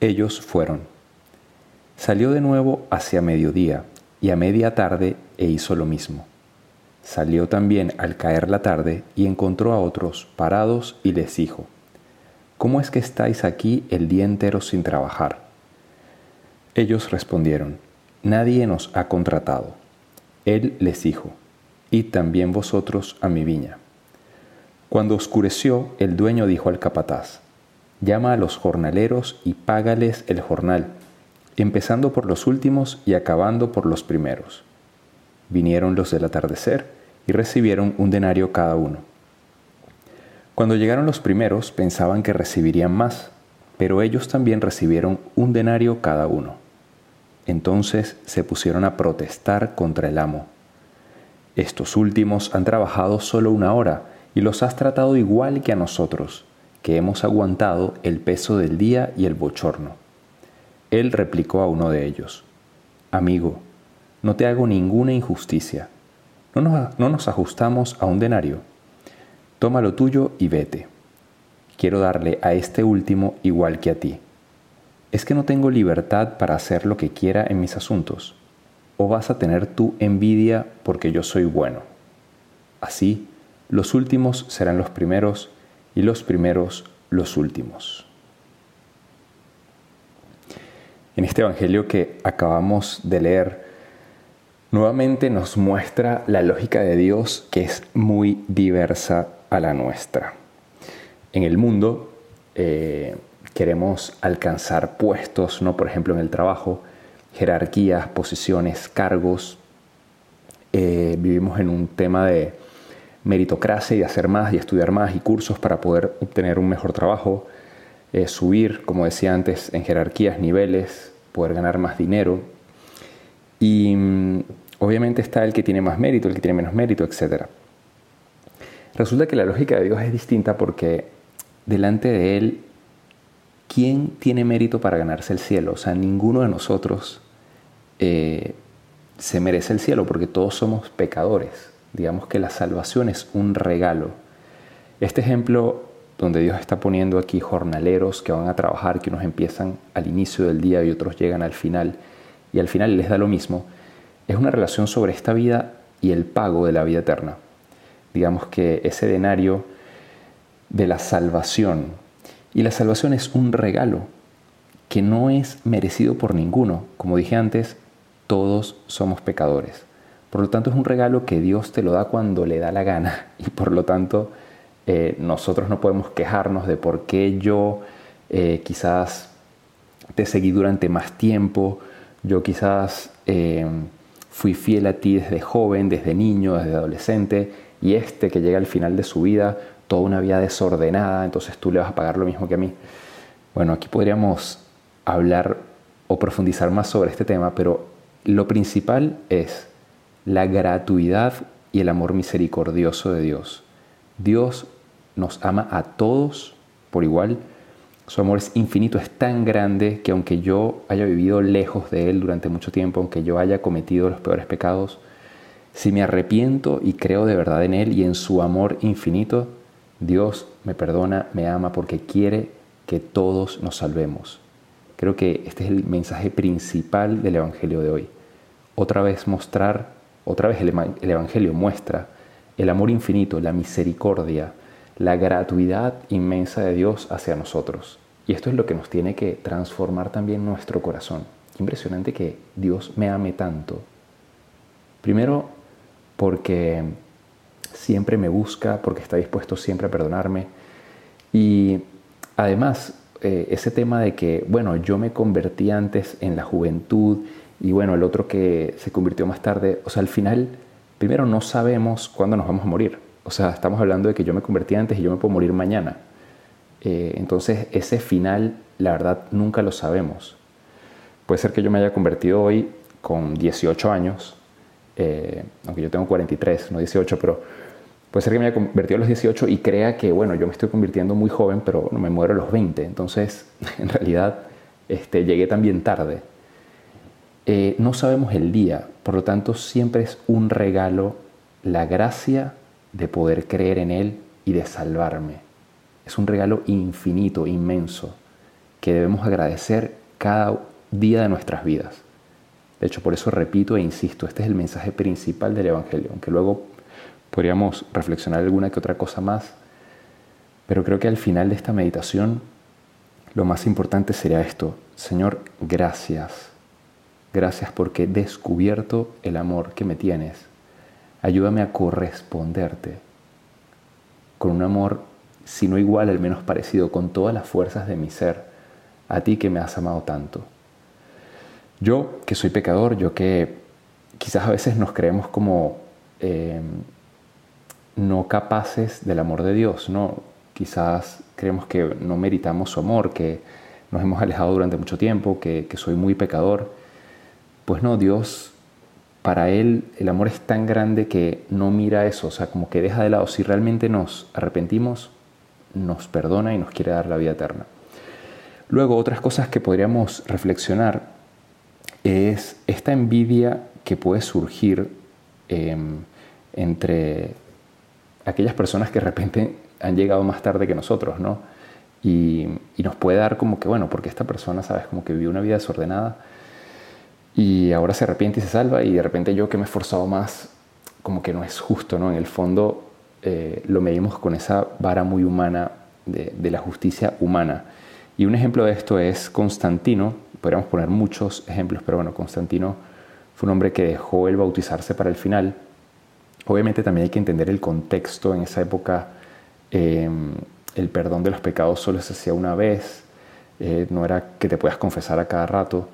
Ellos fueron. Salió de nuevo hacia mediodía, y a media tarde e hizo lo mismo. Salió también al caer la tarde y encontró a otros parados y les dijo, ¿Cómo es que estáis aquí el día entero sin trabajar? Ellos respondieron, Nadie nos ha contratado. Él les dijo, Id también vosotros a mi viña. Cuando oscureció, el dueño dijo al capataz, Llama a los jornaleros y págales el jornal, empezando por los últimos y acabando por los primeros. Vinieron los del atardecer y recibieron un denario cada uno. Cuando llegaron los primeros pensaban que recibirían más, pero ellos también recibieron un denario cada uno. Entonces se pusieron a protestar contra el amo. Estos últimos han trabajado solo una hora y los has tratado igual que a nosotros, que hemos aguantado el peso del día y el bochorno. Él replicó a uno de ellos, Amigo, no te hago ninguna injusticia. ¿No nos, no nos ajustamos a un denario? Toma lo tuyo y vete. Quiero darle a este último igual que a ti. ¿Es que no tengo libertad para hacer lo que quiera en mis asuntos? ¿O vas a tener tu envidia porque yo soy bueno? Así, los últimos serán los primeros y los primeros los últimos. En este Evangelio que acabamos de leer, nuevamente nos muestra la lógica de Dios que es muy diversa a la nuestra. En el mundo, eh, queremos alcanzar puestos, ¿no? por ejemplo en el trabajo, jerarquías, posiciones, cargos. Eh, vivimos en un tema de meritocracia y hacer más y estudiar más y cursos para poder obtener un mejor trabajo, eh, subir, como decía antes, en jerarquías, niveles, poder ganar más dinero. Y mm, obviamente está el que tiene más mérito, el que tiene menos mérito, etc. Resulta que la lógica de Dios es distinta porque delante de Él ¿quién tiene mérito para ganarse el cielo? O sea, ninguno de nosotros eh, se merece el cielo porque todos somos pecadores. Digamos que la salvación es un regalo. Este ejemplo donde Dios está poniendo aquí jornaleros que van a trabajar, que unos empiezan al inicio del día y otros llegan al final, y al final les da lo mismo, es una relación sobre esta vida y el pago de la vida eterna. Digamos que ese denario de la salvación y la salvación es un regalo que no es merecido por ninguno. Como dije antes, todos somos pecadores. Por lo tanto, es un regalo que Dios te lo da cuando le da la gana. Y por lo tanto, eh, nosotros no podemos quejarnos de por qué yo eh, quizás te seguí durante más tiempo, yo quizás eh, fui fiel a ti desde joven, desde niño, desde adolescente, y este que llega al final de su vida toda una vida desordenada, entonces tú le vas a pagar lo mismo que a mí. Bueno, aquí podríamos hablar o profundizar más sobre este tema, pero lo principal es la gratuidad y el amor misericordioso de Dios. Dios nos ama a todos por igual. Su amor es infinito, es tan grande que aunque yo haya vivido lejos de Él durante mucho tiempo, aunque yo haya cometido los peores pecados, si me arrepiento y creo de verdad en Él y en su amor infinito, Dios me perdona, me ama porque quiere que todos nos salvemos. Creo que este es el mensaje principal del Evangelio de hoy. Otra vez mostrar, otra vez el, Evangelio muestra el amor infinito, la misericordia, la gratuidad inmensa de Dios hacia nosotros. Y esto es lo que nos tiene que transformar también nuestro corazón. Impresionante que Dios me ame tanto. Primero porque siempre me busca, porque está dispuesto siempre a perdonarme. Y además, eh, ese tema de que, bueno, yo me convertí antes en la juventud y bueno, el otro que se convirtió más tarde, o sea, al final, primero no sabemos cuándo nos vamos a morir. O sea, estamos hablando de que yo me convertí antes y yo me puedo morir mañana. Eh, entonces, ese final la verdad nunca lo sabemos. Puede ser que yo me haya convertido hoy con 18 años, eh, aunque yo tengo 43, no 18, pero puede ser que me haya convertido a los 18 y crea que, bueno, yo me estoy convirtiendo muy joven, pero no me muero a los 20. Entonces, en realidad, este, llegué también tarde. Eh, no sabemos el día, por lo tanto, siempre es un regalo la gracia de poder creer en Él y de salvarme. Es un regalo infinito, inmenso, que debemos agradecer cada día de nuestras vidas. De hecho, por eso repito e insisto, este es el mensaje principal del Evangelio, aunque luego podríamos reflexionar alguna que otra cosa más, pero creo que al final de esta meditación lo más importante sería esto, Señor, gracias, gracias porque he descubierto el amor que me tienes, ayúdame a corresponderte con un amor, si no igual, al menos parecido, con todas las fuerzas de mi ser, a ti que me has amado tanto. Yo, que soy pecador, yo que quizás a veces nos creemos como em, no capaces del amor de Dios, ¿no? Quizás creemos que no meritamos su amor, que nos hemos alejado durante mucho tiempo, que, que soy muy pecador. Pues no, Dios, para Él el amor es tan grande que no mira eso, o sea, como que deja de lado. Si realmente nos arrepentimos, nos perdona y nos quiere dar la vida eterna. Luego, otras cosas que podríamos reflexionar es esta envidia que puede surgir em, entre aquellas personas que de repente han llegado más tarde que nosotros, ¿no? Y, nos puede dar como que, bueno, porque esta persona, ¿sabes? Como que vivió una vida desordenada y ahora se arrepiente y se salva y de repente yo que me he esforzado más, como que no es justo, ¿no? En el fondo eh, lo medimos con esa vara muy humana de, la justicia humana. Y un ejemplo de esto es Constantino, podríamos poner muchos ejemplos, pero bueno, Constantino fue un hombre que dejó el bautizarse para el final. Obviamente también hay que entender el contexto. En esa época em, el perdón de los pecados solo se hacía una vez, eh, no era que te puedas confesar a cada rato.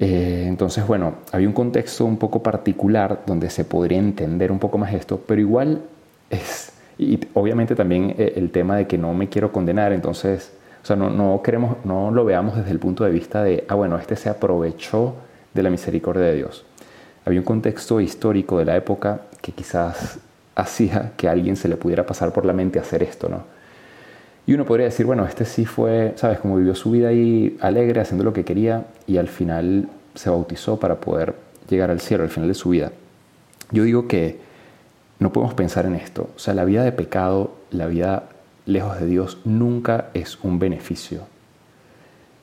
Eh, entonces, bueno, había un contexto un poco particular donde se podría entender un poco más esto, pero igual es, y obviamente también eh, el tema de que no me quiero condenar, entonces o sea, no, no, queremos, no lo veamos desde el punto de vista de, ah, bueno, este se aprovechó de la misericordia de Dios. Había un contexto histórico de la época que quizás hacía que a alguien se le pudiera pasar por la mente hacer esto, ¿no? Y uno podría decir, bueno, este sí fue, ¿sabes? Como vivió su vida ahí alegre, haciendo lo que quería y al final se bautizó para poder llegar al cielo, al final de su vida. Yo digo que no podemos pensar en esto. O sea, la vida de pecado, la vida lejos de Dios nunca es un beneficio.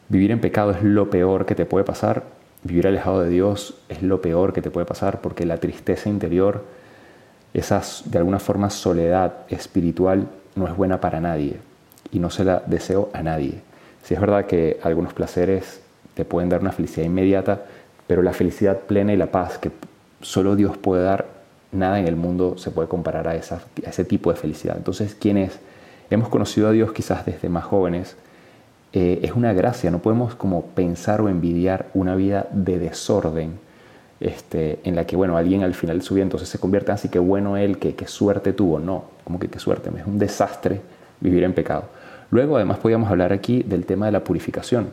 Vivir en pecado es lo peor que te puede pasar. Vivir alejado de Dios es lo peor que te puede pasar porque la tristeza interior, esa de alguna forma soledad espiritual no es buena para nadie y no se la deseo a nadie. Si es verdad que algunos placeres te pueden dar una felicidad inmediata, pero la felicidad plena y la paz que solo Dios puede dar, nada en el mundo se puede comparar a, esa, a ese tipo de felicidad. Entonces, ¿quién es? hemos conocido a Dios quizás desde más jóvenes, eh, es una gracia, no podemos como pensar o envidiar una vida de desorden, este, en la que, bueno, alguien al final de su vida entonces se convierte así que bueno él, que, qué suerte tuvo, no, como que qué suerte, es un desastre vivir en pecado. Luego además podríamos hablar aquí del tema de la purificación,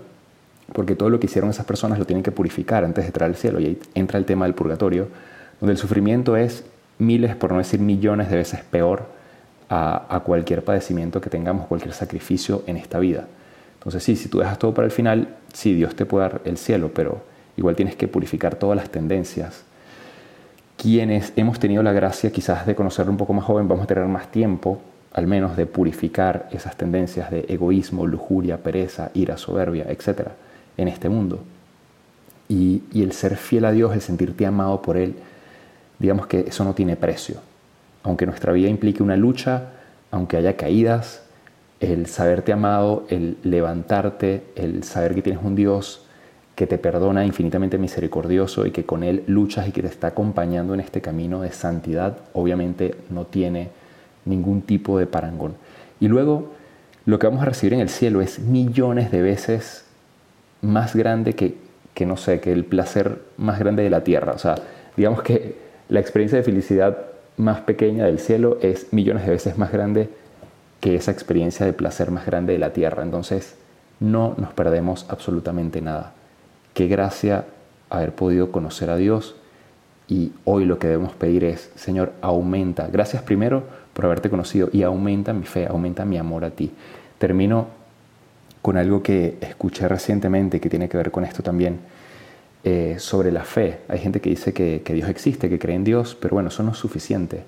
porque todo lo que hicieron esas personas lo tienen que purificar antes de entrar al cielo, y ahí entra el tema del purgatorio, donde el sufrimiento es miles, por no decir millones de veces peor a, cualquier padecimiento que tengamos, cualquier sacrificio en esta vida. Entonces sí, si tú dejas todo para el final, sí, Dios te puede dar el cielo, pero igual tienes que purificar todas las tendencias. Quienes hemos tenido la gracia quizás de conocerlo un poco más joven, vamos a tener más tiempo, al menos, de purificar esas tendencias de egoísmo, lujuria, pereza, ira, soberbia, etc. en este mundo. Y, y el ser fiel a Dios, el sentirte amado por Él, digamos que eso no tiene precio aunque nuestra vida implique una lucha, aunque haya caídas, el saberte amado, el levantarte, el saber que tienes un Dios que te perdona infinitamente misericordioso y que con Él luchas y que te está acompañando en este camino de santidad, obviamente no tiene ningún tipo de parangón. Y luego, lo que vamos a recibir en el cielo es millones de veces más grande que, que no sé, que el placer más grande de la tierra. O sea, digamos que la experiencia de felicidad más pequeña del cielo es millones de veces más grande que esa experiencia de placer más grande de la tierra. Entonces, no nos perdemos absolutamente nada. Qué gracia haber podido conocer a Dios y hoy lo que debemos pedir es, Señor, aumenta. Gracias primero por haberte conocido y aumenta mi fe, aumenta mi amor a ti. Termino con algo que escuché recientemente que tiene que ver con esto también, eh, sobre la fe. Hay gente que dice que, que Dios existe, que cree en Dios, pero bueno, eso no es suficiente.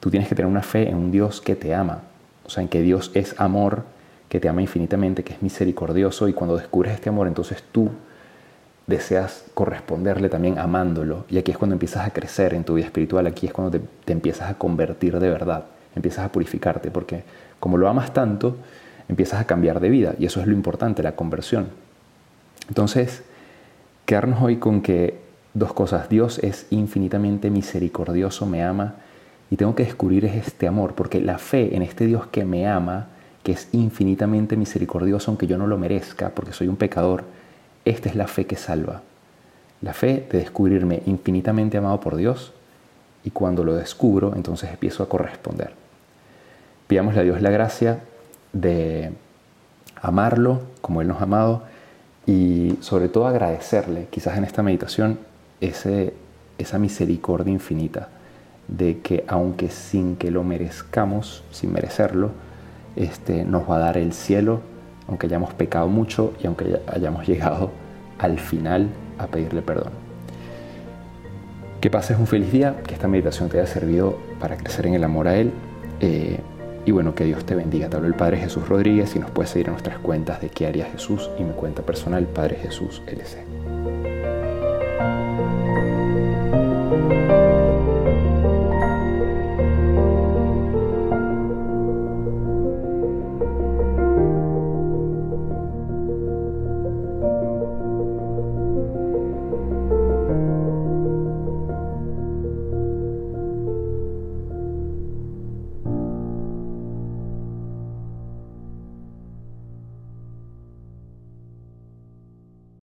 Tú tienes que tener una fe en un Dios que te ama, o sea, en que Dios es amor, que te ama infinitamente, que es misericordioso y cuando descubres este amor, entonces tú deseas corresponderle también amándolo. Y aquí es cuando empiezas a crecer en tu vida espiritual, aquí es cuando te, empiezas a convertir de verdad, empiezas a purificarte, porque como lo amas tanto, empiezas a cambiar de vida. Y eso es lo importante, la conversión. Entonces, quedarnos hoy con que dos cosas, Dios es infinitamente misericordioso, me ama, y tengo que descubrir este amor, porque la fe en este Dios que me ama, que es infinitamente misericordioso, aunque yo no lo merezca, porque soy un pecador, esta es la fe que salva. La fe de descubrirme infinitamente amado por Dios y cuando lo descubro, entonces empiezo a corresponder. Pidámosle a Dios la gracia de amarlo como Él nos ha amado y sobre todo agradecerle, quizás en esta meditación, ese, esa misericordia infinita de que aunque sin que lo merezcamos, sin merecerlo, este, nos va a dar el cielo aunque hayamos pecado mucho y aunque hayamos llegado al final a pedirle perdón. Que pases un feliz día, que esta meditación te haya servido para crecer en el amor a Él. Eh, y bueno, que Dios te bendiga. Te hablo el Padre Jesús Rodríguez y nos puedes seguir en nuestras cuentas de qué haría Jesús y mi cuenta personal, Padre Jesús LC.